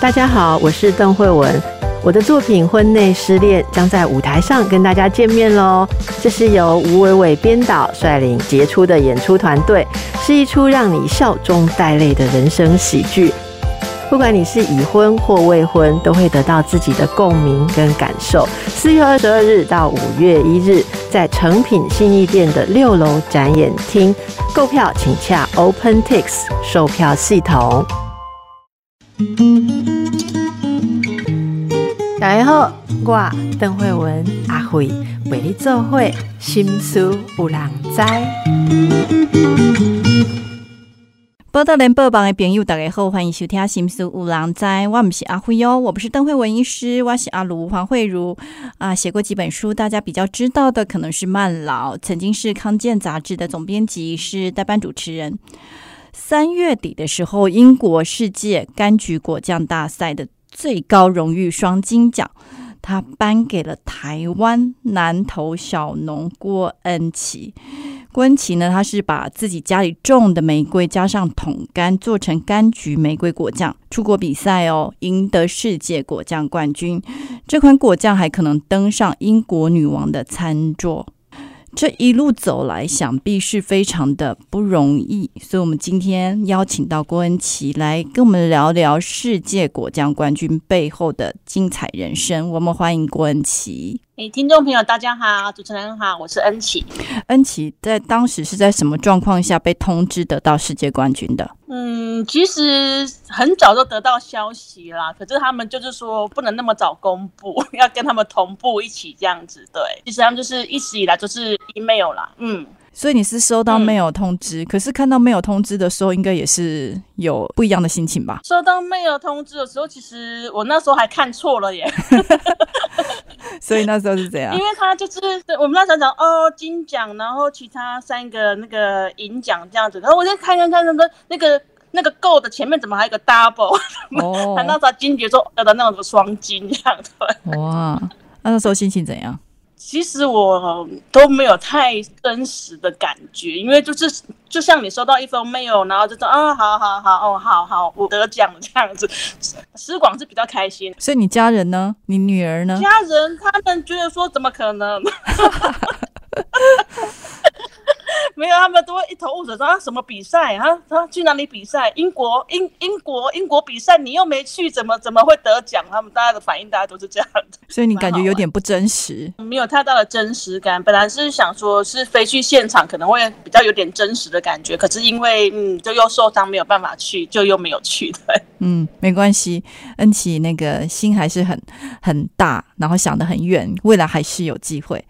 大家好，我是邓慧文。我的作品《婚内失恋》将在舞台上跟大家见面喽。这是由吴伟伟编导率领杰出的演出团队，是一出让你笑中带泪的人生喜剧。不管你是已婚或未婚，都会得到自己的共鸣跟感受。四月二十二日到五月一日，在诚品信义店的六楼展演厅购票，请洽 OpenTix 售票系统。大家好，我邓慧文阿慧为你做会心思有人知。报道联播网的朋友，大家好，欢迎收听《心思有人知》。我不是阿慧哦，我不是邓慧文医师，我是阿卢黄慧茹啊。写过几本书，大家比较知道的可能是《慢老》，曾经是康健杂志的总编辑，是代班主持人。三月底的时候，英国世界柑橘果酱大赛的。最高荣誉双金奖，他颁给了台湾南投小农郭恩琪。郭恩琪呢，他是把自己家里种的玫瑰加上桶柑，做成柑橘玫瑰果酱，出国比赛哦，赢得世界果酱冠军。这款果酱还可能登上英国女王的餐桌。这一路走来，想必是非常的不容易，所以我们今天邀请到郭恩琪来跟我们聊聊世界果酱冠军背后的精彩人生。我们欢迎郭恩琪。诶，听众朋友，大家好，主持人好，我是恩琪。恩琪在当时是在什么状况下被通知得到世界冠军的？嗯，其实很早就得到消息啦，可是他们就是说不能那么早公布，要跟他们同步一起这样子。对，其实他们就是一直以来就是 email 啦，嗯。所以你是收到没有通知，可是看到没有通知的时候，应该也是有不一样的心情吧？收到没有通知的时候，其实我那时候还看错了耶。所以那时候是怎样？因为他就是我们那时候讲哦金奖，然后其他三个那个银奖这样子，然后我就看看看那个那个那个 gold 前面怎么还有个 double？哦，那时候金爵说得的那种双金这样子。哇，那时候心情怎样？其实我都没有太真实的感觉，因为就是就像你收到一封 mail，然后就说啊，好好好，哦，好好，我得奖这样子，施广是比较开心。所以你家人呢？你女儿呢？家人他们觉得说，怎么可能？没有，他们都会一头雾水，说啊什么比赛啊？他去哪里比赛？英国英英国英国比赛，你又没去，怎么怎么会得奖？他们大家的反应，大家都是这样的。所以你感觉有点不真实，没有太大的真实感。本来是想说，是飞去现场可能会比较有点真实的感觉，可是因为嗯，就又受伤，没有办法去，就又没有去。对，嗯，没关系，恩琪那个心还是很很大，然后想得很远，未来还是有机会。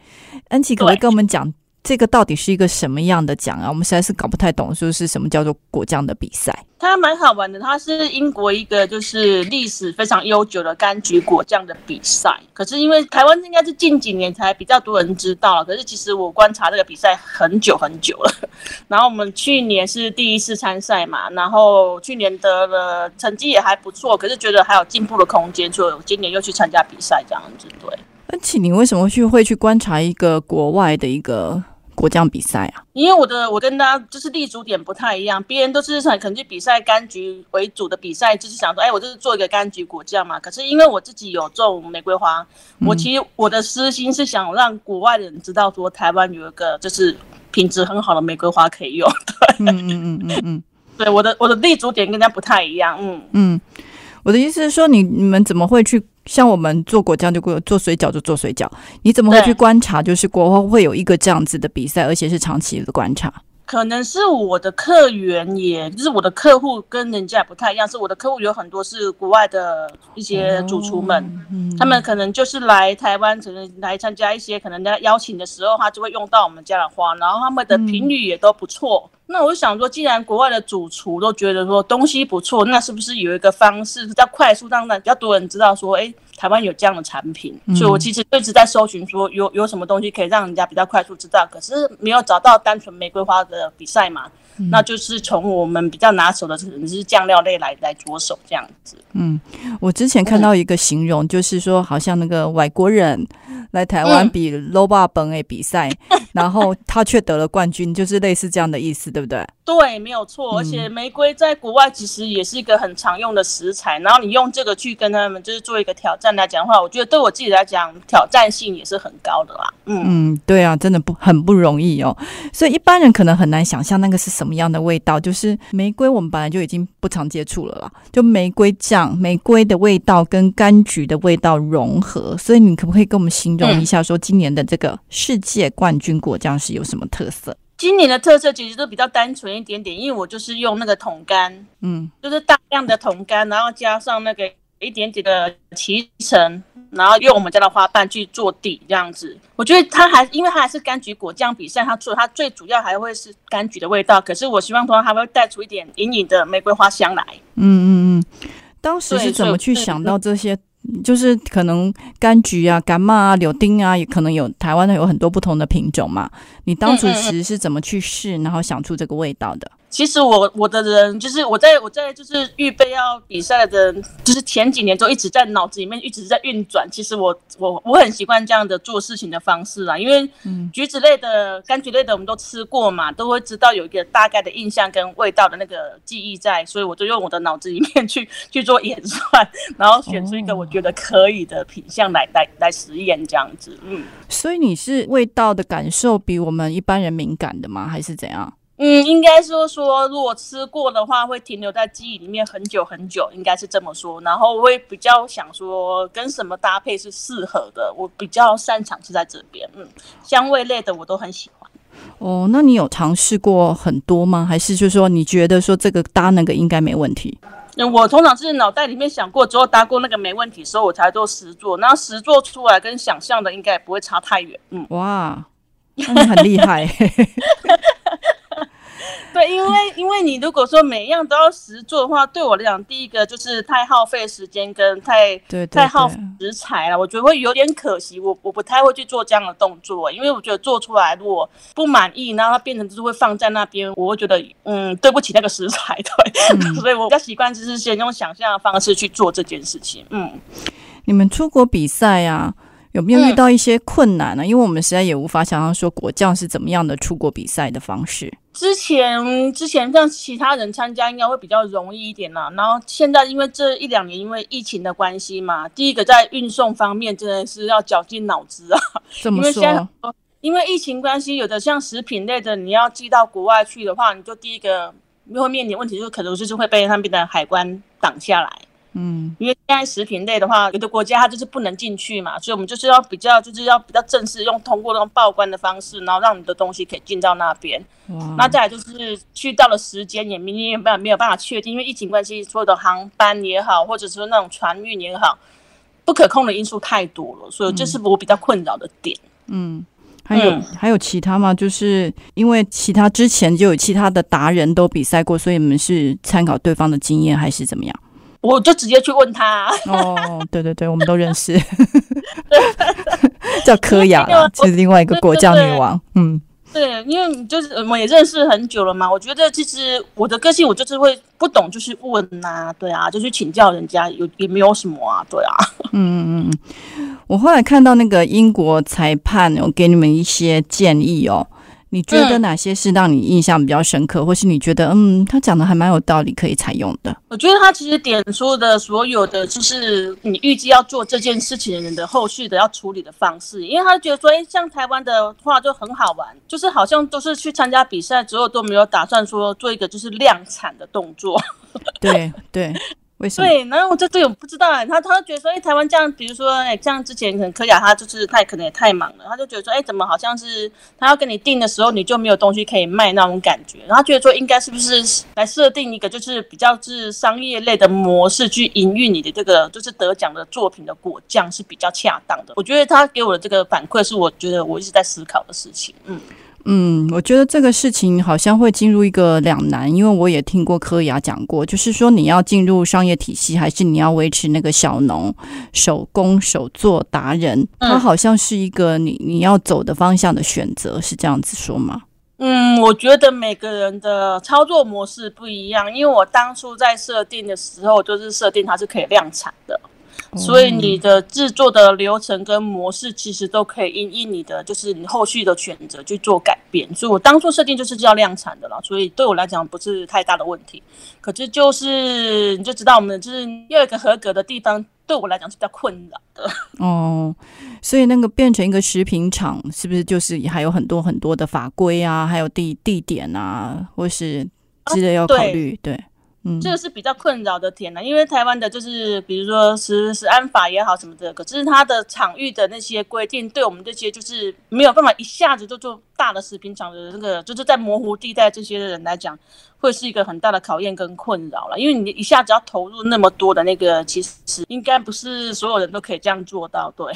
恩琪可不可以跟我们讲？这个到底是一个什么样的奖啊？我们实在是搞不太懂，说是什么叫做果酱的比赛？它蛮好玩的，它是英国一个就是历史非常悠久的柑橘果酱的比赛。可是因为台湾应该是近几年才比较多人知道，可是其实我观察这个比赛很久很久了。然后我们去年是第一次参赛嘛，然后去年得了成绩也还不错，可是觉得还有进步的空间，所以今年又去参加比赛这样子。对。而且你为什么去会去观察一个国外的一个果酱比赛啊？因为我的我跟大家就是立足点不太一样，别人都是想可能去比赛柑橘为主的比赛，就是想说，哎，我就是做一个柑橘果酱嘛。可是因为我自己有种玫瑰花，我其实我的私心是想让国外的人知道，说台湾有一个就是品质很好的玫瑰花可以用。对，嗯嗯嗯嗯嗯，对，我的我的立足点跟人家不太一样。嗯嗯，我的意思是说，你你们怎么会去？像我们做果酱就做做水饺就做水饺，你怎么会去观察？就是国外会有一个这样子的比赛，而且是长期的观察。可能是我的客源，也就是我的客户跟人家不太一样，是我的客户有很多是国外的一些主厨们，他们可能就是来台湾，可能来参加一些可能人家邀请的时候，他就会用到我们家的花，然后他们的频率也都不错。那我就想说，既然国外的主厨都觉得说东西不错，那是不是有一个方式比较快速，让比较多人知道说，哎，台湾有这样的产品？所以我其实一直在搜寻说，有有什么东西可以让人家比较快速知道，可是没有找到单纯玫瑰花的比赛嘛？那就是从我们比较拿手的可能是酱料类来来着手这样子。嗯，我之前看到一个形容，就是说好像那个外国人来台湾比 low 霸本诶比赛，然后他却得了冠军，就是类似这样的意思，对不对？对，没有错。而且玫瑰在国外其实也是一个很常用的食材，然后你用这个去跟他们就是做一个挑战来讲的话，我觉得对我自己来讲挑战性也是很高的啦。嗯嗯，对啊，真的不很不容易哦。所以一般人可能很难想象那个是什么什么样的味道。就是玫瑰，我们本来就已经不常接触了啦，就玫瑰酱，玫瑰的味道跟柑橘的味道融合。所以你可不可以跟我们形容一下，说今年的这个世界冠军果酱是有什么特色？今年的特色其实都比较单纯一点点，因为我就是用那个桶干，嗯，就是大量的桶干，然后加上那个一点点的脐橙，然后用我们家的花瓣去做底，这样子。我觉得它还因为它还是柑橘果酱比赛，它做它最主要还会是柑橘的味道，可是我希望说它会带出一点隐隐的玫瑰花香来。嗯嗯嗯，当时是怎么去想到这些？就是可能柑橘啊、柑嘛啊、柳丁啊，也可能有台湾的有很多不同的品种嘛。你当初时是怎么去试，然后想出这个味道的？其实我我的人就是我在我在就是预备要比赛的，就是前几年就一直在脑子里面一直在运转。其实我我我很习惯这样的做事情的方式啦，因为橘子类的、柑橘类的我们都吃过嘛，都会知道有一个大概的印象跟味道的那个记忆在，所以我就用我的脑子里面 去去做演算，然后选出一个我觉得可以的品相来来来实验这样子。嗯，所以你是味道的感受比我们一般人敏感的吗？还是怎样？嗯，应该说说，如果吃过的话，会停留在记忆里面很久很久，应该是这么说。然后会比较想说，跟什么搭配是适合的。我比较擅长是在这边，嗯，香味类的我都很喜欢。哦，那你有尝试过很多吗？还是就是说，你觉得说这个搭那个应该没问题？嗯，我通常是脑袋里面想过之后搭过那个没问题时候，我才做实做。然后实做出来跟想象的应该也不会差太远。嗯，哇，那你很厉害。对，因为因为你如果说每一样都要实做的话，对我来讲，第一个就是太耗费时间跟太太耗食材了，我觉得会有点可惜。我我不太会去做这样的动作，因为我觉得做出来如果不满意，然后它变成就是会放在那边，我会觉得嗯对不起那个食材，对，所以我比较习惯就是先用想象的方式去做这件事情。嗯，你们出国比赛呀？有没有遇到一些困难呢？因为我们实在也无法想象说果酱是怎么样的出国比赛的方式。之前之前让其他人参加应该会比较容易一点啦。然后现在因为这一两年因为疫情的关系嘛，第一个在运送方面真的是要绞尽脑汁啊。怎么说？因为疫情关系，有的像食品类的，你要寄到国外去的话，你就第一个会面临问题，就可能就是会被那边的海关挡下来。嗯，因为现在食品类的话，有的国家它就是不能进去嘛，所以我们就是要比较，就是要比较正式，用通过那种报关的方式，然后让你的东西可以进到那边。那再来就是去到了时间也明年没办没有办法确定，因为疫情关系，所有的航班也好，或者说那种船运也好，不可控的因素太多了，所以这是我比较困扰的点。嗯，还有还有其他吗？就是因为其他之前就有其他的达人都比赛过，所以你们是参考对方的经验还是怎么样？我就直接去问他。哦，对对对，我们都认识，叫柯雅，是另外一个国教女王。嗯，对，因为就是我们也认识很久了嘛。我觉得其实我的个性，我就是会不懂，就是问呐，对啊，就去请教人家，有也没有什么啊，对啊。嗯嗯嗯，我后来看到那个英国裁判有给你们一些建议哦。你觉得哪些是让你印象比较深刻，或是你觉得嗯，他讲的还蛮有道理，可以采用的？我觉得他其实点出的所有的，就是你预计要做这件事情的人的后续的要处理的方式，因为他觉得说，哎，像台湾的话就很好玩，就是好像都是去参加比赛之后都没有打算说做一个就是量产的动作。对对。对，然后我这这种不知道，他他觉得说，哎，台湾这样，比如说，哎，像之前可能柯雅他就是他可能也太忙了，他就觉得说，哎，怎么好像是他要跟你订的时候，你就没有东西可以卖那种感觉，然后觉得说，应该是不是来设定一个就是比较是商业类的模式去营运你的这个就是得奖的作品的果酱是比较恰当的。我觉得他给我的这个反馈是我觉得我一直在思考的事情，嗯。嗯，我觉得这个事情好像会进入一个两难，因为我也听过柯雅讲过，就是说你要进入商业体系，还是你要维持那个小农手工手作达人，它好像是一个你你要走的方向的选择，是这样子说吗？嗯，我觉得每个人的操作模式不一样，因为我当初在设定的时候，就是设定它是可以量产的。所以你的制作的流程跟模式其实都可以因应你的就是你后续的选择去做改变。所以我当初设定就是要量产的啦，所以对我来讲不是太大的问题。可是就是你就知道我们就是要一个合格的地方，对我来讲是比较困扰的。哦，所以那个变成一个食品厂，是不是就是还有很多很多的法规啊，还有地地点啊，或是之类要考虑？对。这个是比较困扰的点呢，因为台湾的就是比如说食食安法也好什么的，可是它的场域的那些规定，对我们这些就是没有办法一下子就做大的食品厂的那个，就是在模糊地带这些人来讲，会是一个很大的考验跟困扰了。因为你一下子要投入那么多的那个，其实应该不是所有人都可以这样做到，对。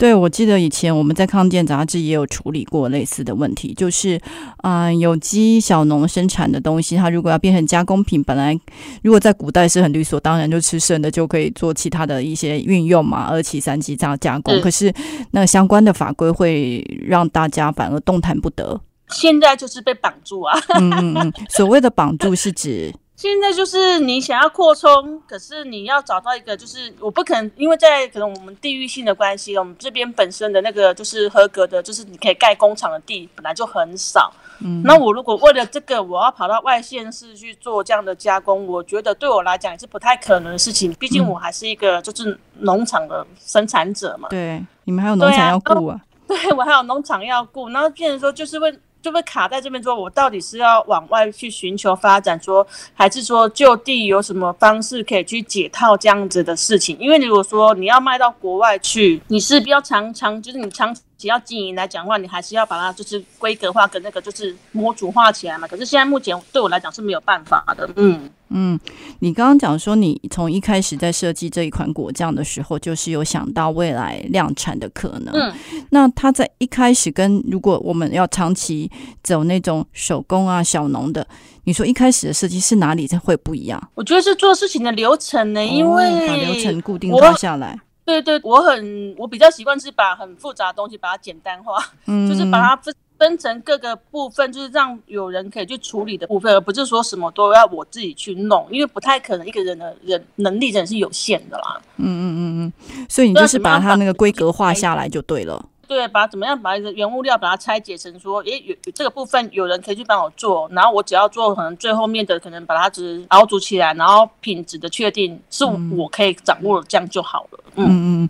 对，我记得以前我们在康健杂志也有处理过类似的问题，就是，啊，有机小农生产的东西，它如果要变成加工品，本来如果在古代是很理所当然，就吃剩的就可以做其他的一些运用嘛，二期、三期这样加工。可是那相关的法规会让大家反而动弹不得。现在就是被绑住啊！嗯嗯嗯，所谓的绑住是指。现在就是你想要扩充，可是你要找到一个，就是我不可能，因为在可能我们地域性的关系，我们这边本身的那个就是合格的，就是你可以盖工厂的地本来就很少。嗯，那我如果为了这个，我要跑到外县市去做这样的加工，我觉得对我来讲也是不太可能的事情。毕竟我还是一个就是农场的生产者嘛。对，你们还有农场要顾啊。对，我还有农场要顾，然后变成说就是为。就会卡在这边，说我到底是要往外去寻求发展，说还是说就地有什么方式可以去解套这样子的事情？因为如果说你要卖到国外去，你是比较常常，就是你长。只要经营来讲的话，你还是要把它就是规格化跟那个就是模组化起来嘛。可是现在目前对我来讲是没有办法的。嗯嗯，你刚刚讲说你从一开始在设计这一款果酱的时候，就是有想到未来量产的可能。嗯，那它在一开始跟如果我们要长期走那种手工啊小农的，你说一开始的设计是哪里会不一样？我觉得是做事情的流程呢，因为把流程固定化下来。对对，我很我比较习惯是把很复杂的东西把它简单化，就是把它分分成各个部分，就是让有人可以去处理的部分，而不是说什么都要我自己去弄，因为不太可能一个人的人能力真的是有限的啦。嗯嗯嗯嗯，所以你就是把它那个规格化下来就对了。对，把怎么样把原物料把它拆解成说，诶，有这个部分有人可以去帮我做，然后我只要做可能最后面的可能把它只熬煮起来，然后品质的确定是我可以掌握，这样就好了。嗯嗯，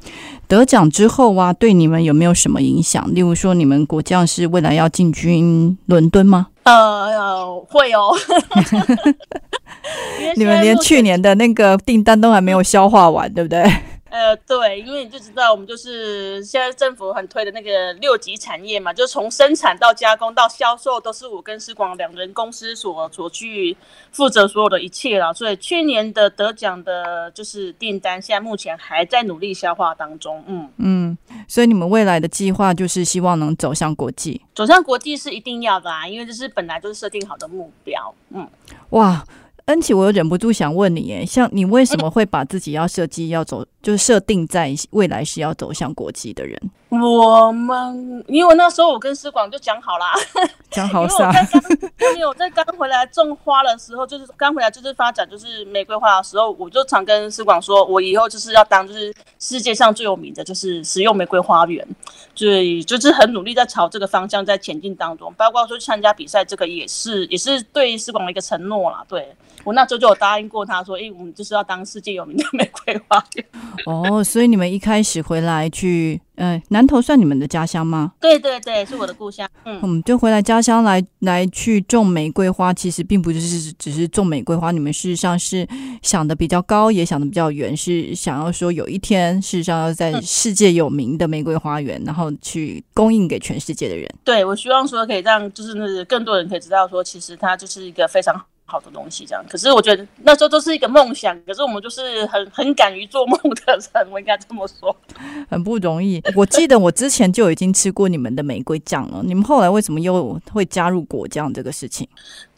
得奖之后啊，对你们有没有什么影响？例如说，你们果酱是未来要进军伦敦吗？呃，会哦。你们连去年的那个订单都还没有消化完，对不对？呃，对，因为你就知道，我们就是现在政府很推的那个六级产业嘛，就从生产到加工到销售，都是我跟思广两人公司所所去负责所有的一切了。所以去年的得奖的就是订单，现在目前还在努力消化当中。嗯嗯，所以你们未来的计划就是希望能走向国际，走向国际是一定要的啊，因为这是本来就是设定好的目标。嗯，哇。恩琪，我又忍不住想问你，哎，像你为什么会把自己要设计要走，就是设定在未来是要走向国际的人？我们因为那时候我跟思广就讲好啦，讲好啥？因为我在刚回来种花的时候，就是刚回来就是发展就是玫瑰花的时候，我就常跟思广说，我以后就是要当就是世界上最有名的就是食用玫瑰花园，所以就是很努力在朝这个方向在前进当中，包括说参加比赛这个也是也是对思广的一个承诺啦，对。我那时候就有答应过他说：“哎，我们就是要当世界有名的玫瑰花园。”哦，所以你们一开始回来去，呃，南投算你们的家乡吗？对对对，是我的故乡。嗯，就回来家乡来来去种玫瑰花，其实并不是只是种玫瑰花，你们事实上是想的比较高，也想的比较远，是想要说有一天，事实上要在世界有名的玫瑰花园，然后去供应给全世界的人。对，我希望说可以让就是那更多人可以知道说，其实它就是一个非常。好的东西，这样。可是我觉得那时候都是一个梦想，可是我们就是很很敢于做梦的人，我应该这么说，很不容易。我记得我之前就已经吃过你们的玫瑰酱了，你们后来为什么又会加入果酱这个事情？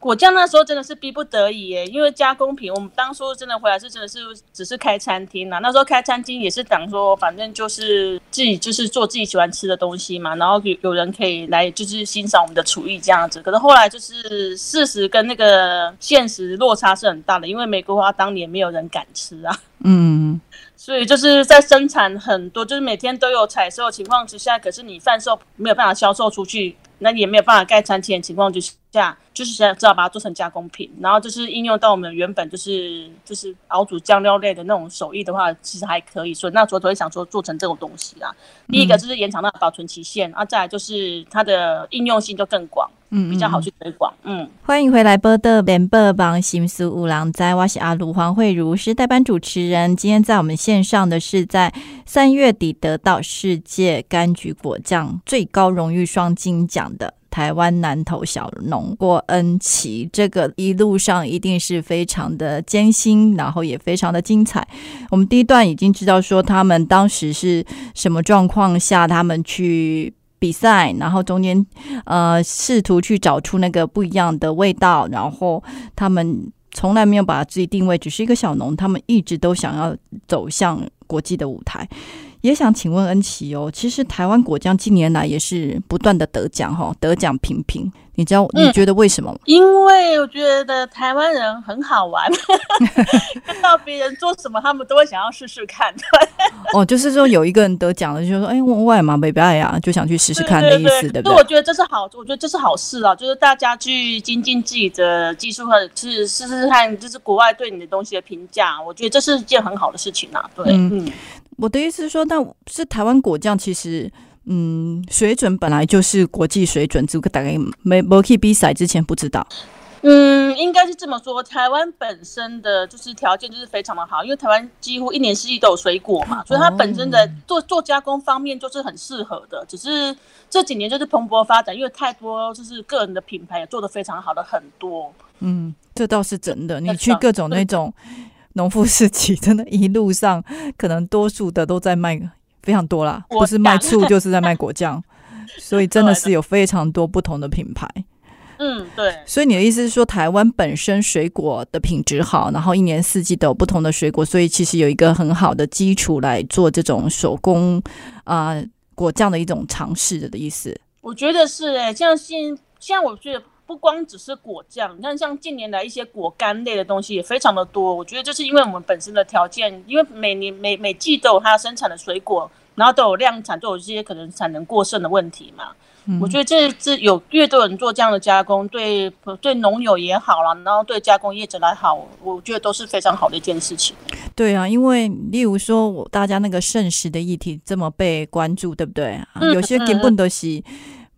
果酱那时候真的是逼不得已耶，因为加工品，我们当初真的回来是真的是只是开餐厅啦。那时候开餐厅也是讲说，反正就是自己就是做自己喜欢吃的东西嘛，然后有有人可以来就是欣赏我们的厨艺这样子。可是后来就是事实跟那个现实落差是很大的，因为玫瑰花当年没有人敢吃啊。嗯。所以就是在生产很多，就是每天都有采收的情况之下，可是你贩售没有办法销售出去，那也没有办法盖餐厅的情况之下，就是现在只好把它做成加工品，然后就是应用到我们原本就是就是熬煮酱料类的那种手艺的话，其实还可以。所以那时候都会想说做成这种东西啦。第一个就是延长它的保存期限，啊，再来就是它的应用性就更广。嗯，比较好去推广。嗯，欢迎回来，波的联播帮新苏五郎在，我是阿鲁黄慧茹，是代班主持人。今天在我们线上的是在三月底得到世界柑橘果酱最高荣誉双金奖的台湾南投小农郭恩琪。这个一路上一定是非常的艰辛，然后也非常的精彩。我们第一段已经知道说他们当时是什么状况下，他们去。比赛，然后中间呃试图去找出那个不一样的味道，然后他们从来没有把自己定位只是一个小农，他们一直都想要走向国际的舞台。也想请问恩琪哦，其实台湾果酱近年来也是不断的得奖哈，得奖频频。你知道你觉得为什么吗？因为我觉得台湾人很好玩，看到别人做什么，他们都会想要试试看。哦，就是说有一个人得奖了，就说哎，我外嘛没白呀，就想去试试看的意思，对不对？我觉得这是好，我觉得这是好事啊，就是大家去精进自己的技术，或者是试试看，就是国外对你的东西的评价。我觉得这是一件很好的事情啊。对，嗯。我的意思是说，那是台湾果酱，其实嗯，水准本来就是国际水准，只不过大概没没去比赛之前不知道。嗯，应该是这么说，台湾本身的就是条件就是非常的好，因为台湾几乎一年四季都有水果嘛，所以它本身的做做加工方面就是很适合的。只是这几年就是蓬勃发展，因为太多就是个人的品牌也做的非常好的很多。嗯，这倒是真的。你去各种那种。农夫市集 真的，一路上可能多数的都在卖，非常多啦，不是卖醋就是在卖果酱，所以真的是有非常多不同的品牌。嗯，对。所以你的意思是说，台湾本身水果的品质好，然后一年四季都有不同的水果，所以其实有一个很好的基础来做这种手工啊果酱的一种尝试的意思。我觉得是哎，像现像我觉得。不光只是果酱，你看像近年来一些果干类的东西也非常的多。我觉得就是因为我们本身的条件，因为每年每每季都有它生产的水果，然后都有量产，都有这些可能产能过剩的问题嘛。我觉得这这有越多人做这样的加工，对对农友也好了，然后对加工业者来好，我觉得都是非常好的一件事情。对啊，因为例如说我大家那个剩食的议题这么被关注，对不对？有些根本都是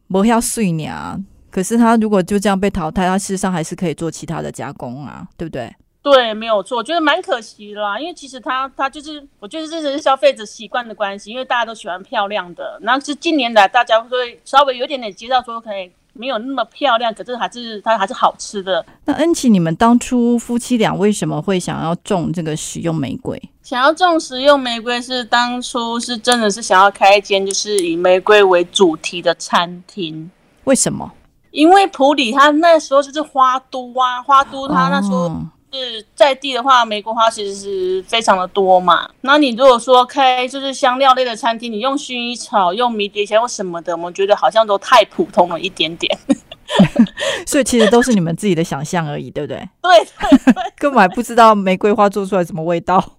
不要碎鸟。可是他如果就这样被淘汰，他事实上还是可以做其他的加工啊，对不对？对，没有错，我觉得蛮可惜啦。因为其实他他就是，我觉得这是消费者习惯的关系，因为大家都喜欢漂亮的。然后是近年来大家会稍微有点点接到说，可以没有那么漂亮，可是还是它还是好吃的。那恩琪，你们当初夫妻俩为什么会想要种这个食用玫瑰？想要种食用玫瑰是当初是真的是想要开一间就是以玫瑰为主题的餐厅。为什么？因为普里他那时候就是花都啊，花都他那时候是在地的话，玫瑰花其实是非常的多嘛。那你如果说开就是香料类的餐厅，你用薰衣草、用迷迭香或什么的，我们觉得好像都太普通了一点点。所以其实都是你们自己的想象而已，对不对？对对对，根本还不知道玫瑰花做出来什么味道。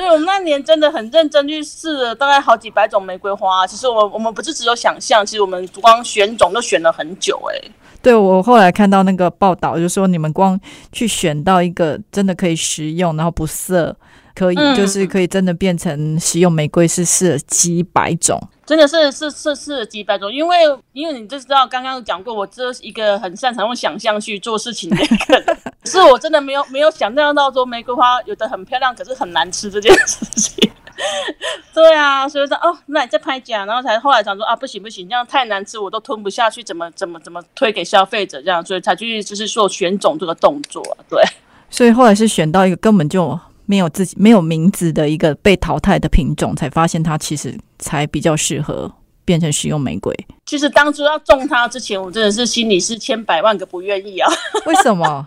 对，我们那年真的很认真去试了大概好几百种玫瑰花。其实我我们不是只有想象，其实我们光选种都选了很久。哎，对我后来看到那个报道，就说你们光去选到一个真的可以食用，然后不涩。可以，就是可以真的变成食用玫瑰，是试了几百种，真的是是是是几百种。因为因为你就知道，刚刚讲过，我这是一个很擅长用想象去做事情的一个人，是我真的没有没有想象到说玫瑰花有的很漂亮，可是很难吃这件事情。对啊，所以说哦，那你再拍假，然后才后来想说啊，不行不行，这样太难吃，我都吞不下去，怎么怎么怎么推给消费者这样，所以才去就是做选种这个动作。对，所以后来是选到一个根本就。没有自己没有名字的一个被淘汰的品种，才发现它其实才比较适合。变成食用玫瑰？其实当初要种它之前，我真的是心里是千百万个不愿意啊。为什么？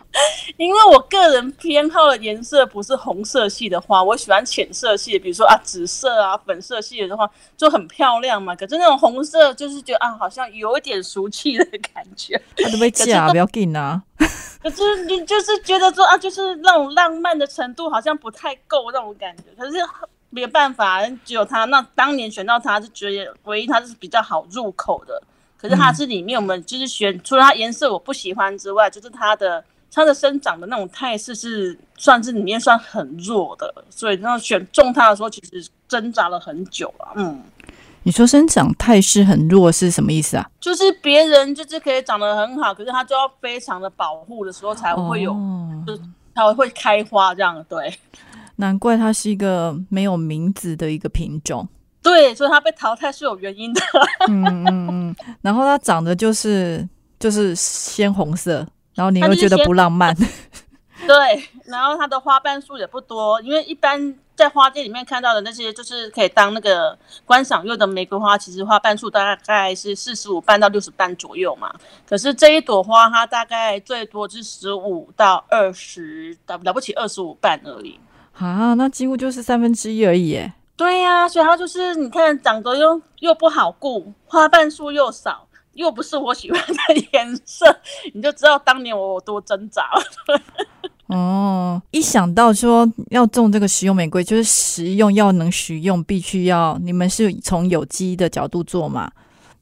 因为我个人偏好的颜色不是红色系的花，我喜欢浅色系，比如说啊紫色啊粉色系的话就很漂亮嘛。可是那种红色就是觉得啊好像有一点俗气的感觉。它都被假，不要紧啊。可是你就是觉得说啊，就是那种浪漫的程度好像不太够那种感觉。可是没有办法，只有它。那当年选到它是觉得唯一它是比较好入口的。可是它是里面我们就是选，除了它颜色我不喜欢之外，就是它的它的生长的那种态势是算是里面算很弱的。所以那选中它的时候，其实挣扎了很久了。嗯，你说生长态势很弱是什么意思啊？就是别人就是可以长得很好，可是它就要非常的保护的时候才会有，就才会开花这样。对，难怪它是一个没有名字的一个品种。对，所以它被淘汰是有原因的。嗯嗯嗯，然后它长得就是就是鲜红色，然后你又觉得不浪漫。对，然后它的花瓣数也不多，因为一般在花店里面看到的那些就是可以当那个观赏用的玫瑰花，其实花瓣数大概是四十五瓣到六十瓣左右嘛。可是这一朵花，它大概最多是十五到二十，了了不起二十五瓣而已。啊，那几乎就是三分之一而已。对呀，所以它就是你看长得又又不好顾，花瓣数又少，又不是我喜欢的颜色，你就知道当年我有多挣扎了。哦，一想到说要种这个食用玫瑰，就是食用要能食用，必须要你们是从有机的角度做嘛？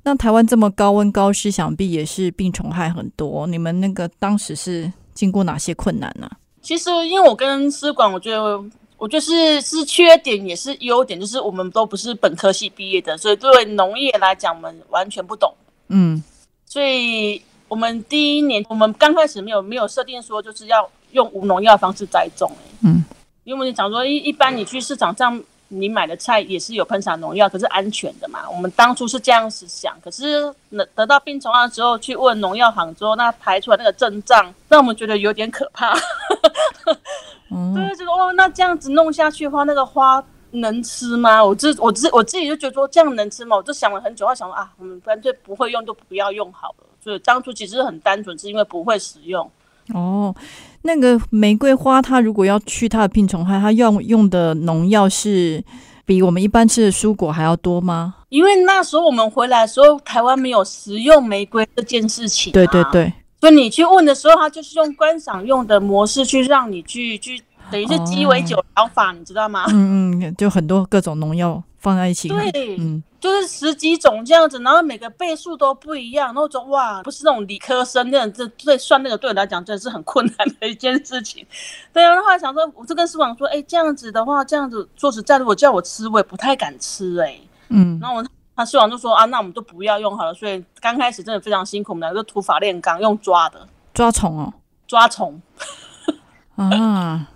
那台湾这么高温高湿，想必也是病虫害很多。你们那个当时是经过哪些困难呢？其实因为我跟师管，我觉得。我就是是缺点也是优点，就是我们都不是本科系毕业的，所以对农业来讲，我们完全不懂。嗯，所以我们第一年，我们刚开始没有没有设定说就是要用无农药方式栽种。嗯，因为你想说一一般你去市场上。你买的菜也是有喷洒农药，可是安全的嘛？我们当初是这样子想，可是得得到病虫害之后，去问农药行之后，那排出来那个症状，让我们觉得有点可怕。对，就说哦，那这样子弄下去的话，那个花能吃吗？我自我自我自己就觉得说这样能吃吗？我就想了很久，我想啊，我们干脆不会用就不要用好了。所以当初其实很单纯，是因为不会使用。哦，那个玫瑰花，它如果要去它的病虫害，它用用的农药是比我们一般吃的蔬果还要多吗？因为那时候我们回来的时候，台湾没有食用玫瑰这件事情。对对对，所以你去问的时候，他就是用观赏用的模式去让你去去，等于是鸡尾酒疗法，你知道吗？嗯嗯，就很多各种农药放在一起。对，嗯。就是十几种这样子，然后每个倍数都不一样，然后说哇，不是那种理科生那样，这对算那个对我来讲真的是很困难的一件事情。对啊，后来想说，我就跟师傅说，哎，这样子的话，这样子说实在，如果叫我吃，我也不太敢吃，哎，嗯。然后我他师傅就说啊，那我们就不要用好了。所以刚开始真的非常辛苦，我们两个土法炼钢，用抓的抓虫哦，抓虫 啊。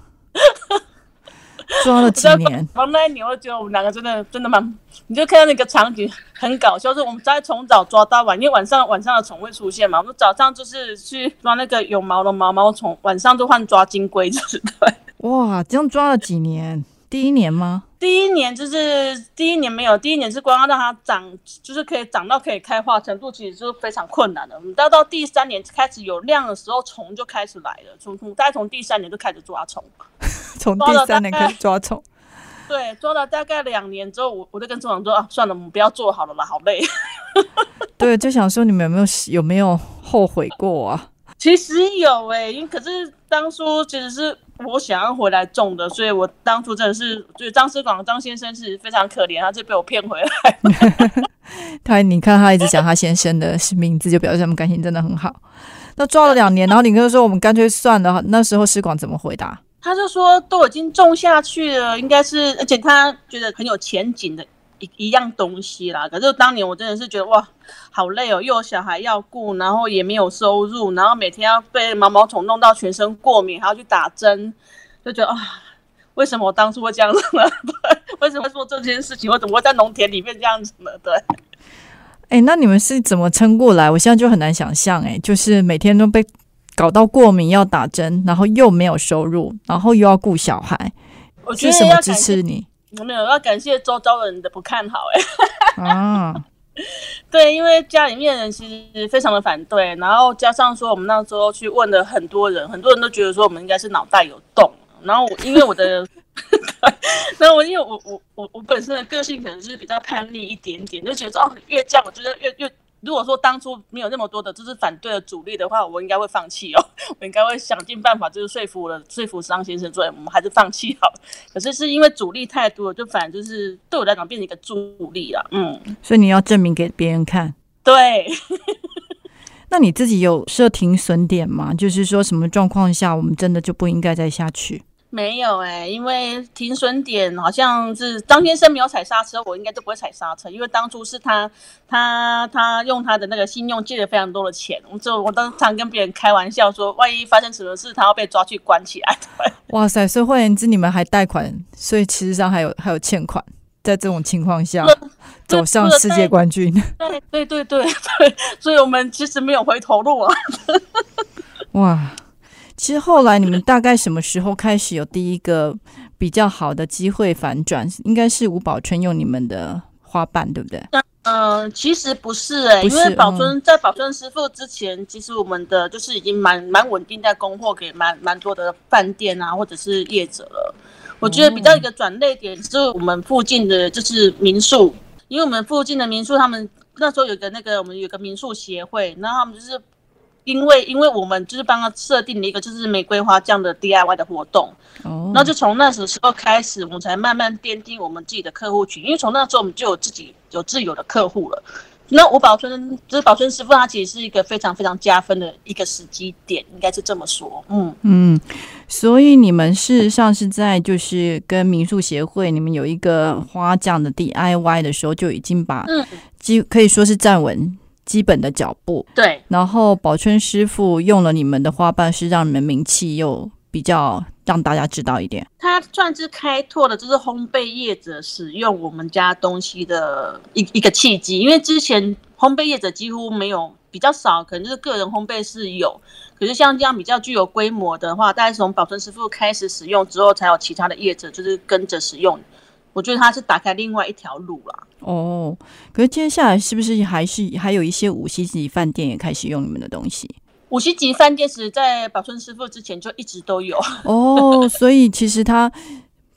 抓了几年，王那一年我觉得我们两个真的真的蛮，你就看到那个场景很搞笑，是我们在从早抓到晚，因为晚上晚上的虫会出现嘛，我们早上就是去抓那个有毛的毛毛虫，晚上就换抓金龟子。对，哇，这样抓了几年？第一年吗？第一年就是第一年没有，第一年是光要让它长，就是可以长到可以开花程度，其实是非常困难的。我们到到第三年开始有量的时候，虫就开始来了。从从再从第三年就开始抓虫，从第三年开始抓虫。对，抓了大概两年之后，我我就跟周长说啊，算了，我们不要做好了啦，好累。对，就想说你们有没有有没有后悔过啊？其实有诶，因可是当初其实是我想要回来种的，所以我当初真的是，就是张思广张先生是非常可怜，他就被我骗回来。他你看他一直讲他先生的名字，就表示他们感情真的很好。那抓了两年，然后你跟他说我们干脆算了。那时候思广怎么回答？他就说都已经种下去了，应该是，而且他觉得很有前景的。一一样东西啦，可是当年我真的是觉得哇，好累哦，又有小孩要顾，然后也没有收入，然后每天要被毛毛虫弄到全身过敏，还要去打针，就觉得啊，为什么我当初会这样子呢？为什么会做这件事情？我怎么会在农田里面这样子呢？对，哎，那你们是怎么撑过来？我现在就很难想象，哎，就是每天都被搞到过敏，要打针，然后又没有收入，然后又要顾小孩，我觉得什么支持你？我没有要感谢周遭人的不看好哎，啊，对，因为家里面人其实非常的反对，然后加上说我们那时候去问了很多人，很多人都觉得说我们应该是脑袋有洞。然后我因为我的，然后我因为我我我我本身的个性可能是比较叛逆一点点，就觉得哦越这样，我觉得越越。如果说当初没有那么多的就是反对的阻力的话，我应该会放弃哦，我应该会想尽办法就是说服了说服张先生说我们还是放弃好。可是是因为阻力太多了，就反正就是对我来讲变成一个助力了。嗯，所以你要证明给别人看。对。那你自己有设停损点吗？就是说什么状况下我们真的就不应该再下去？没有哎，因为停损点好像是张先生没有踩刹车，我应该都不会踩刹车。因为当初是他，他他用他的那个信用借了非常多的钱，我就我当常跟别人开玩笑说，万一发生什么事，他要被抓去关起来。哇塞！所以换言之，你们还贷款，所以其实上还有还有欠款，在这种情况下走向世界冠军。对对对对对，所以我们其实没有回头路啊。哇！其实后来你们大概什么时候开始有第一个比较好的机会反转？应该是吴宝春用你们的花瓣，对不对？嗯，其实不是哎，因为宝春在宝春师傅之前，其实我们的就是已经蛮蛮稳定，在供货给蛮蛮多的饭店啊，或者是业者了。我觉得比较一个转捩点是我们附近的就是民宿，因为我们附近的民宿，他们那时候有个那个我们有个民宿协会，然后他们就是。因为，因为我们就是帮他设定了一个就是玫瑰花这样的 DIY 的活动，哦，那就从那时候开始，我们才慢慢奠定我们自己的客户群。因为从那时候我们就有自己有自有的客户了。那我保存就是保存师傅，他其实是一个非常非常加分的一个时机点，应该是这么说。嗯嗯，所以你们事实上是在就是跟民宿协会，你们有一个花匠的 DIY 的时候，就已经把嗯，基可以说是站稳。基本的脚步，对。然后宝春师傅用了你们的花瓣，是让你们名气又比较让大家知道一点。他算是开拓了，就是烘焙业者使用我们家东西的一一个契机。因为之前烘焙业者几乎没有，比较少，可能就是个人烘焙是有。可是像这样比较具有规模的话，大概从宝春师傅开始使用之后，才有其他的业者就是跟着使用。我觉得他是打开另外一条路了。哦，可是接下来是不是还是还有一些五星级饭店也开始用你们的东西？五星级饭店是在宝春师傅之前就一直都有。哦，所以其实他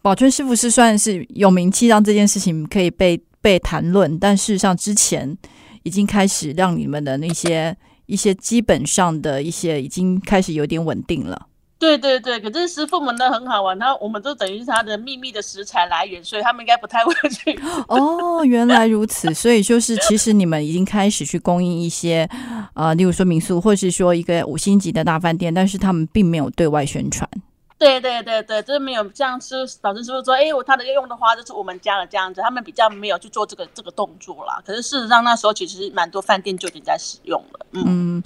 宝春师傅是算是有名气，让这件事情可以被被谈论。但事实上，之前已经开始让你们的那些一些基本上的一些已经开始有点稳定了。对对对，可是师傅们呢很好玩，他我们都等于是他的秘密的食材来源，所以他们应该不太会去。哦，原来如此，所以就是其实你们已经开始去供应一些，啊，例如说民宿，或是说一个五星级的大饭店，但是他们并没有对外宣传。对对对对，就是没有像是导师师傅说，哎，我他的用的花就是我们家的这样子，他们比较没有去做这个这个动作啦。可是事实上那时候其实蛮多饭店就已经在使用了。嗯，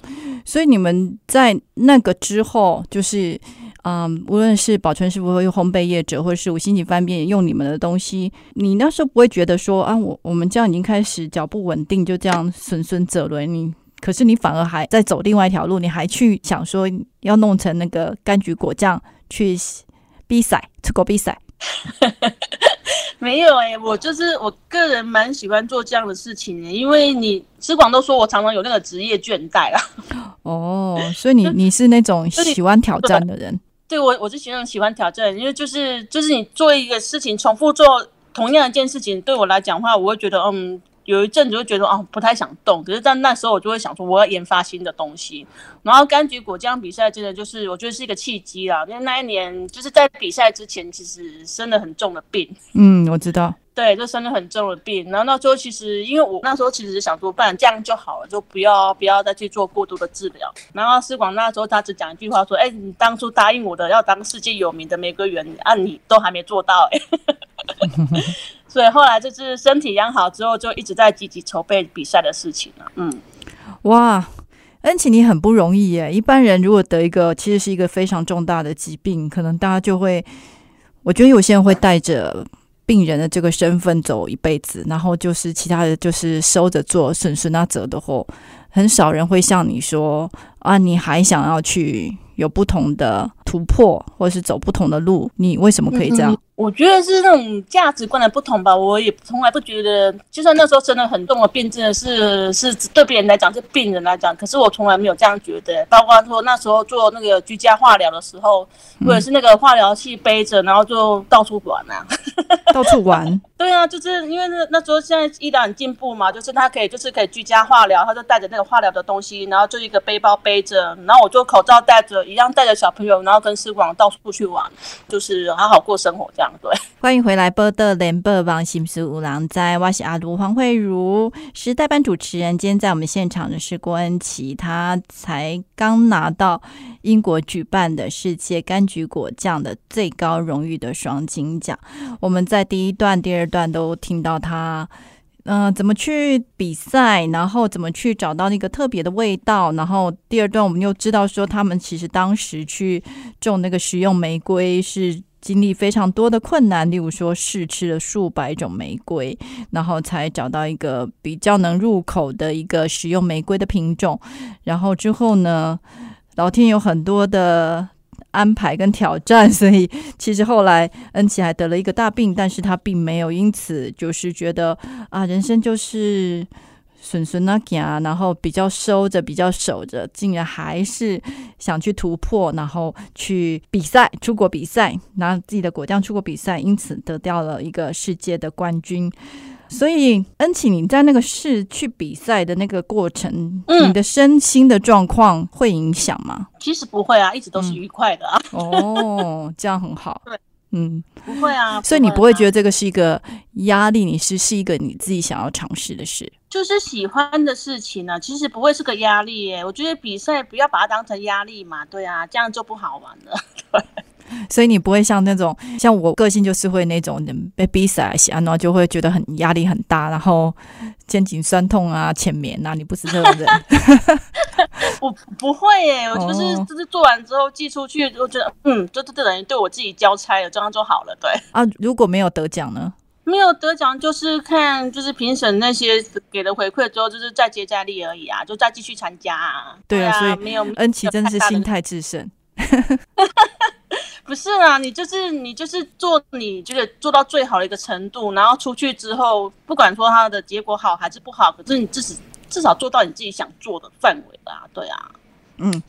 所以你们在那个之后，就是嗯，无论是保存师傅用烘焙业者，或者是五星级饭店用你们的东西，你那时候不会觉得说啊，我我们这样已经开始脚步稳定，就这样顺顺走了。你可是你反而还在走另外一条路，你还去想说要弄成那个柑橘果酱。去比赛，出国比赛，没有哎，我就是我个人蛮喜欢做这样的事情，因为你之广都说我常常有那个职业倦怠啦。哦，所以你你是那种喜欢挑战的人？对我，我是喜欢喜欢挑战，因为就是就是你做一个事情，重复做同样一件事情，对我来讲话，我会觉得嗯。有一阵子就觉得哦不太想动，可是在那时候我就会想说我要研发新的东西。然后柑橘果酱比赛真的就是我觉得是一个契机啦，因为那一年就是在比赛之前其实生了很重的病。嗯，我知道。对，就生了很重的病。然后那时候其实因为我那时候其实想说，不然这样就好了，就不要不要再去做过度的治疗。然后思广那时候他只讲一句话说：“哎，你当初答应我的要当世界有名的玫瑰园，啊，你都还没做到哎。” 所以后来就是身体养好之后，就一直在积极筹备比赛的事情了。嗯，哇，恩琪你很不容易耶！一般人如果得一个其实是一个非常重大的疾病，可能大家就会，我觉得有些人会带着病人的这个身份走一辈子，然后就是其他的就是收着做损失那折的货，很少人会像你说啊，你还想要去有不同的突破，或者是走不同的路？你为什么可以这样？我觉得是那种价值观的不同吧。我也从来不觉得，就算那时候真的很重的病，真的是是对别人来讲是病人来讲，可是我从来没有这样觉得。包括说那时候做那个居家化疗的时候，或者是那个化疗器背着，然后就到处玩啊，到处玩。对啊，就是因为那那时候现在医疗很进步嘛，就是他可以就是可以居家化疗，他就带着那个化疗的东西，然后就一个背包背着，然后我就口罩戴着，一样带着小朋友，然后要跟师广到处去玩，就是好好过生活这样。对，欢迎回来，波德联播网新书五郎在，我是阿卢黄慧茹，是代班主持人。今天在我们现场的是郭恩琪，他才刚拿到英国举办的世界柑橘果酱的最高荣誉的双金奖。我们在第一段、第二。段都听到他，嗯，怎么去比赛，然后怎么去找到那个特别的味道，然后第二段我们又知道说，他们其实当时去种那个食用玫瑰是经历非常多的困难，例如说试吃了数百种玫瑰，然后才找到一个比较能入口的一个食用玫瑰的品种，然后之后呢，老天有很多的。安排跟挑战，所以其实后来恩琪还得了一个大病，但是他并没有因此就是觉得啊，人生就是损损那行，然后比较收着，比较守着，竟然还是想去突破，然后去比赛，出国比赛，拿自己的果酱出国比赛，因此得掉了一个世界的冠军。所以，恩琪，你在那个市去比赛的那个过程，你的身心的状况会影响吗？其实不会啊，一直都是愉快的啊。哦，这样很好。对，嗯，不会啊。所以你不会觉得这个是一个压力，你是是一个你自己想要尝试的事，就是喜欢的事情呢。其实不会是个压力耶。我觉得比赛不要把它当成压力嘛。对啊，这样就不好玩了。对。所以你不会像那种像我个性就是会那种被逼死啊，然后就会觉得很压力很大，然后肩颈酸痛啊、浅眠啊。你不是这种人？我不会耶，我就是就是做完之后寄出去，我觉得嗯，就这等于对我自己交差了，这样就好了。对啊，如果没有得奖呢？没有得奖就是看就是评审那些给的回馈之后，就是再接再厉而已啊，就再继续参加啊。对啊，所以没有恩琪真是心态制胜。不是啊，你就是你就是做你觉得做到最好的一个程度，然后出去之后，不管说它的结果好还是不好，可是你至少至少做到你自己想做的范围吧，对啊。嗯，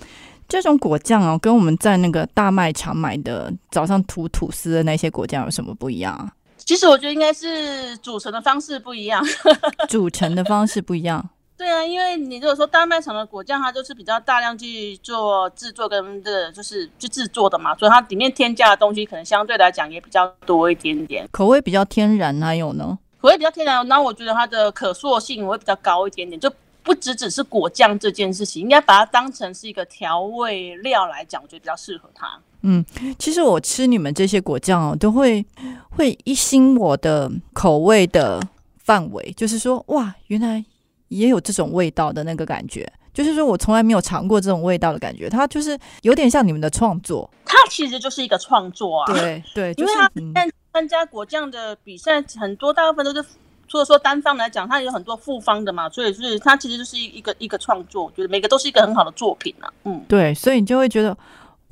这种果酱哦，跟我们在那个大卖场买的早上涂吐司的那些果酱有什么不一样啊？其实我觉得应该是组成的方式不一样，组成的方式不一样。对啊，因为你如果说大卖场的果酱，它就是比较大量去做制作跟这个就是去制作的嘛，所以它里面添加的东西可能相对来讲也比较多一点点，口味比较天然，还有呢，口味比较天然，那我觉得它的可塑性会比较高一点点，就不只只是果酱这件事情，应该把它当成是一个调味料来讲，我觉得比较适合它。嗯，其实我吃你们这些果酱哦，都会会一新我的口味的范围，就是说哇，原来。也有这种味道的那个感觉，就是说我从来没有尝过这种味道的感觉。它就是有点像你们的创作，它其实就是一个创作啊。对 对，因为它参参加果酱的比赛，很多大部分都是除了说单方来讲，它有很多复方的嘛，所以是它其实就是一个一个创作，我觉得每个都是一个很好的作品啊。嗯，对，所以你就会觉得。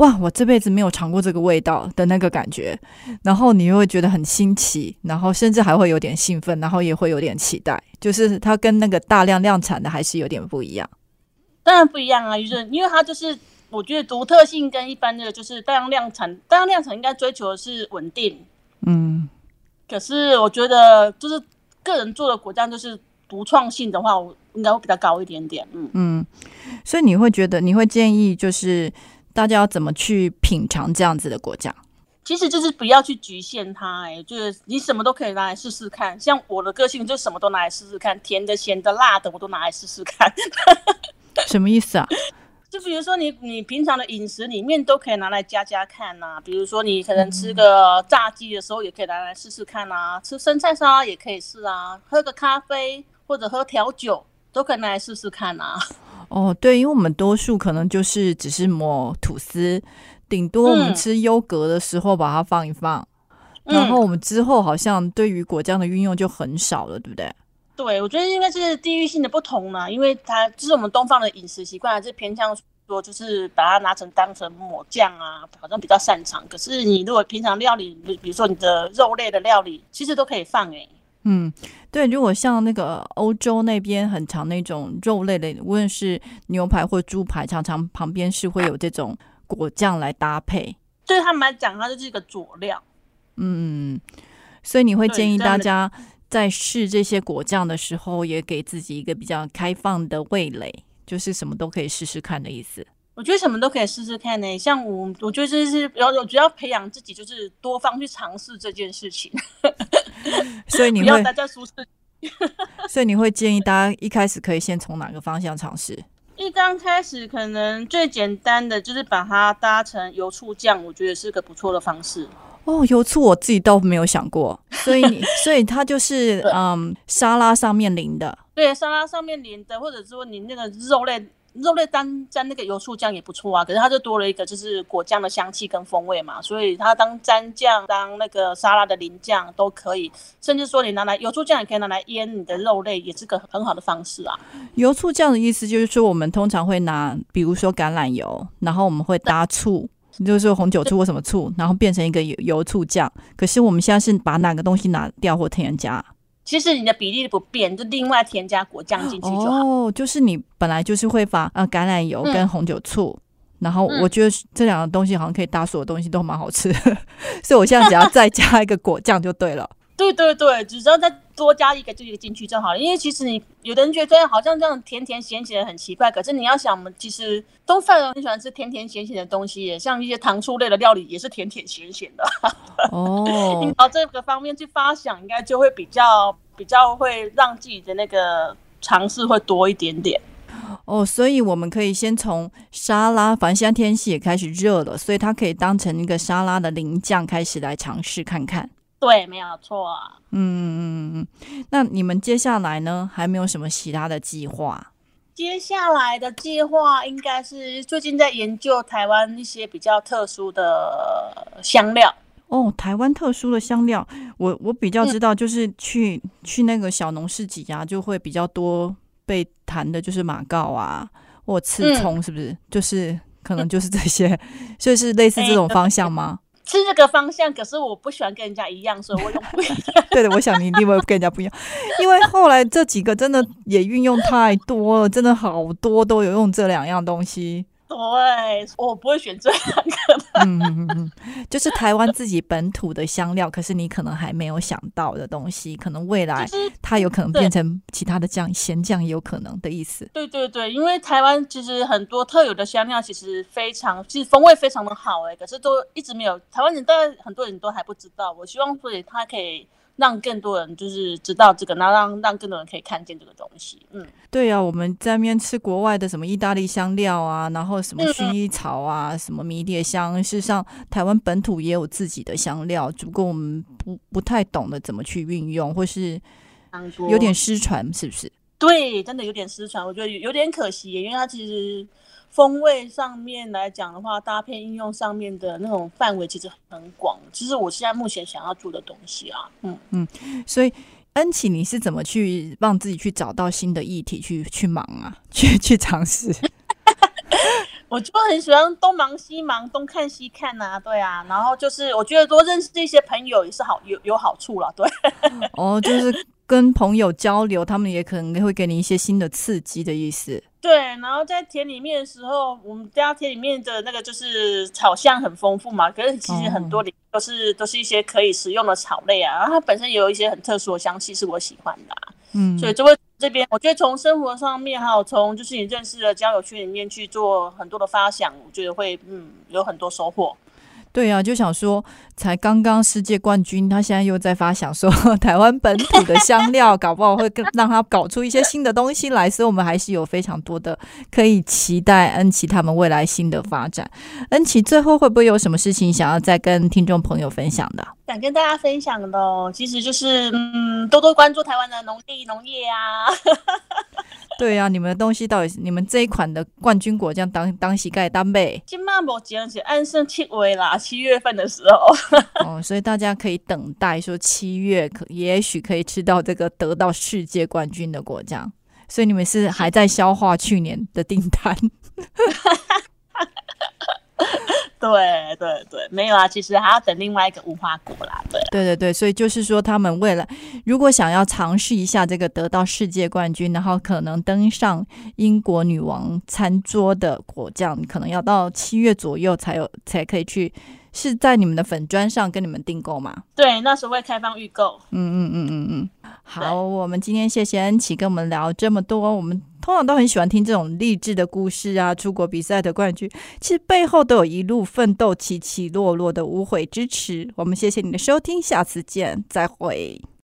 哇！我这辈子没有尝过这个味道的那个感觉，然后你又会觉得很新奇，然后甚至还会有点兴奋，然后也会有点期待。就是它跟那个大量量产的还是有点不一样。当然不一样啊，就是因为它就是我觉得独特性跟一般的就是大量量产，大量量产应该追求的是稳定。嗯。可是我觉得就是个人做的果酱就是独创性的话，我应该会比较高一点点。嗯嗯。所以你会觉得你会建议就是。大家要怎么去品尝这样子的果酱？其实就是不要去局限它，哎，就是你什么都可以拿来试试看。像我的个性，就什么都拿来试试看，甜的、咸的、辣的，我都拿来试试看。什么意思啊？就比如说你你平常的饮食里面都可以拿来加加看呐。比如说你可能吃个炸鸡的时候，也可以拿来试试看啊。吃生菜沙拉也可以试啊。喝个咖啡或者喝调酒都可以拿来试试看啊。哦，对，因为我们多数可能就是只是抹吐司，顶多我们吃优格的时候把它放一放，然后我们之后好像对于果酱的运用就很少了，对不对？对，我觉得应该是地域性的不同呢，因为它就是我们东方的饮食习惯还是偏向说就是把它拿成当成抹酱啊，好像比较擅长。可是你如果平常料理，比如说你的肉类的料理，其实都可以放哎。嗯，对，如果像那个欧洲那边很常那种肉类的，无论是牛排或猪排，常常旁边是会有这种果酱来搭配。对他们来讲，它就是一个佐料。嗯，所以你会建议大家在试这些果酱的时候，也给自己一个比较开放的味蕾，就是什么都可以试试看的意思。我觉得什么都可以试试看呢。像我，我觉得这是要我觉得要培养自己，就是多方去尝试这件事情。所以你会待在舒适。所以你会建议大家一开始可以先从哪个方向尝试？一刚开始可能最简单的就是把它搭成油醋酱，我觉得是个不错的方式。哦，油醋我自己倒没有想过，所以你 所以它就是嗯沙拉上面淋的。对，沙拉上面淋的，或者说你那个肉类。肉类沾沾那个油醋酱也不错啊，可是它就多了一个就是果酱的香气跟风味嘛，所以它当蘸酱、当那个沙拉的淋酱都可以，甚至说你拿来油醋酱也可以拿来腌你的肉类，也是个很好的方式啊。油醋酱的意思就是说，我们通常会拿，比如说橄榄油，然后我们会搭醋，就是红酒醋或什么醋，然后变成一个油油醋酱。可是我们现在是把哪个东西拿掉或添加？其实你的比例不变，就另外添加果酱进去就好。哦，就是你本来就是会把呃橄榄油跟红酒醋，然后我觉得这两个东西好像可以搭所有东西都蛮好吃，所以我现在只要再加一个果酱就对了。对对对，只要再多加一个就一个进去就好了。因为其实你有的人觉得好像这样甜甜咸咸很奇怪，可是你要想，我们其实东方人很喜欢吃甜甜咸咸的东西，像一些糖醋类的料理也是甜甜咸咸的。哦，你朝这个方面去发想，应该就会比较比较会让自己的那个尝试会多一点点。哦，所以我们可以先从沙拉，反正现在天气也开始热了，所以它可以当成一个沙拉的淋酱开始来尝试看看。对，没有错。嗯嗯嗯嗯，那你们接下来呢？还没有什么其他的计划？接下来的计划应该是最近在研究台湾一些比较特殊的香料。哦，台湾特殊的香料，我我比较知道，就是去去那个小农市集啊，就会比较多被谈的，就是马告啊，或刺葱，是不是？就是可能就是这些，所以是类似这种方向吗？是这个方向，可是我不喜欢跟人家一样，所以我用不一样。对的，我想你一定会跟人家不一样，因为后来这几个真的也运用太多了，真的好多都有用这两样东西。对，我不会选这两个。嗯嗯嗯，就是台湾自己本土的香料，可是你可能还没有想到的东西，可能未来它有可能变成其他的酱，咸酱也有可能的意思。对对对，因为台湾其实很多特有的香料，其实非常，其实风味非常的好哎，可是都一直没有台湾人，大概很多人都还不知道。我希望所以它可以。让更多人就是知道这个，然后让让更多人可以看见这个东西。嗯，对啊，我们在面吃国外的什么意大利香料啊，然后什么薰衣草啊，什么迷迭香，事实上台湾本土也有自己的香料，只不过我们不不太懂得怎么去运用，或是有点失传，是不是？对，真的有点失传，我觉得有点可惜，因为它其实。风味上面来讲的话，搭配应用上面的那种范围其实很广。其实我现在目前想要做的东西啊，嗯嗯，所以恩琪，你是怎么去让自己去找到新的议题去去忙啊，去去尝试？我就很喜欢东忙西忙，东看西看呐，对啊。然后就是我觉得多认识一些朋友也是好有有好处了，对。哦，就是跟朋友交流，他们也可能会给你一些新的刺激的意思。对，然后在田里面的时候，我们家田里面的那个就是草香很丰富嘛。可是其实很多里都是都是一些可以食用的草类啊，然后它本身也有一些很特殊的香气，是我喜欢的。嗯，所以就会这边，我觉得从生活上面，还有从就是你认识的交友圈里面去做很多的发想，我觉得会嗯有很多收获。对啊，就想说，才刚刚世界冠军，他现在又在发想说，台湾本土的香料，搞不好会更让他搞出一些新的东西来，所以我们还是有非常多的可以期待恩琪他们未来新的发展。恩琪最后会不会有什么事情想要再跟听众朋友分享的？想跟大家分享的，其实就是嗯，多多关注台湾的农地农业啊。对啊，你们的东西到底是你们这一款的冠军果酱当当膝盖单倍？今嘛目前是按剩七月啦，七月份的时候。哦，所以大家可以等待，说七月可也许可以吃到这个得到世界冠军的果酱。所以你们是还在消化去年的订单？对对对，没有啊，其实还要等另外一个无花果啦。对对对对，所以就是说，他们为了如果想要尝试一下这个得到世界冠军，然后可能登上英国女王餐桌的果酱，可能要到七月左右才有才可以去。是在你们的粉砖上跟你们订购吗？对，那时候会开放预购。嗯嗯嗯嗯嗯。好，我们今天谢谢恩琪跟我们聊这么多。我们通常都很喜欢听这种励志的故事啊，出国比赛的冠军，其实背后都有一路奋斗起起落落的无悔支持。我们谢谢你的收听，下次见，再会。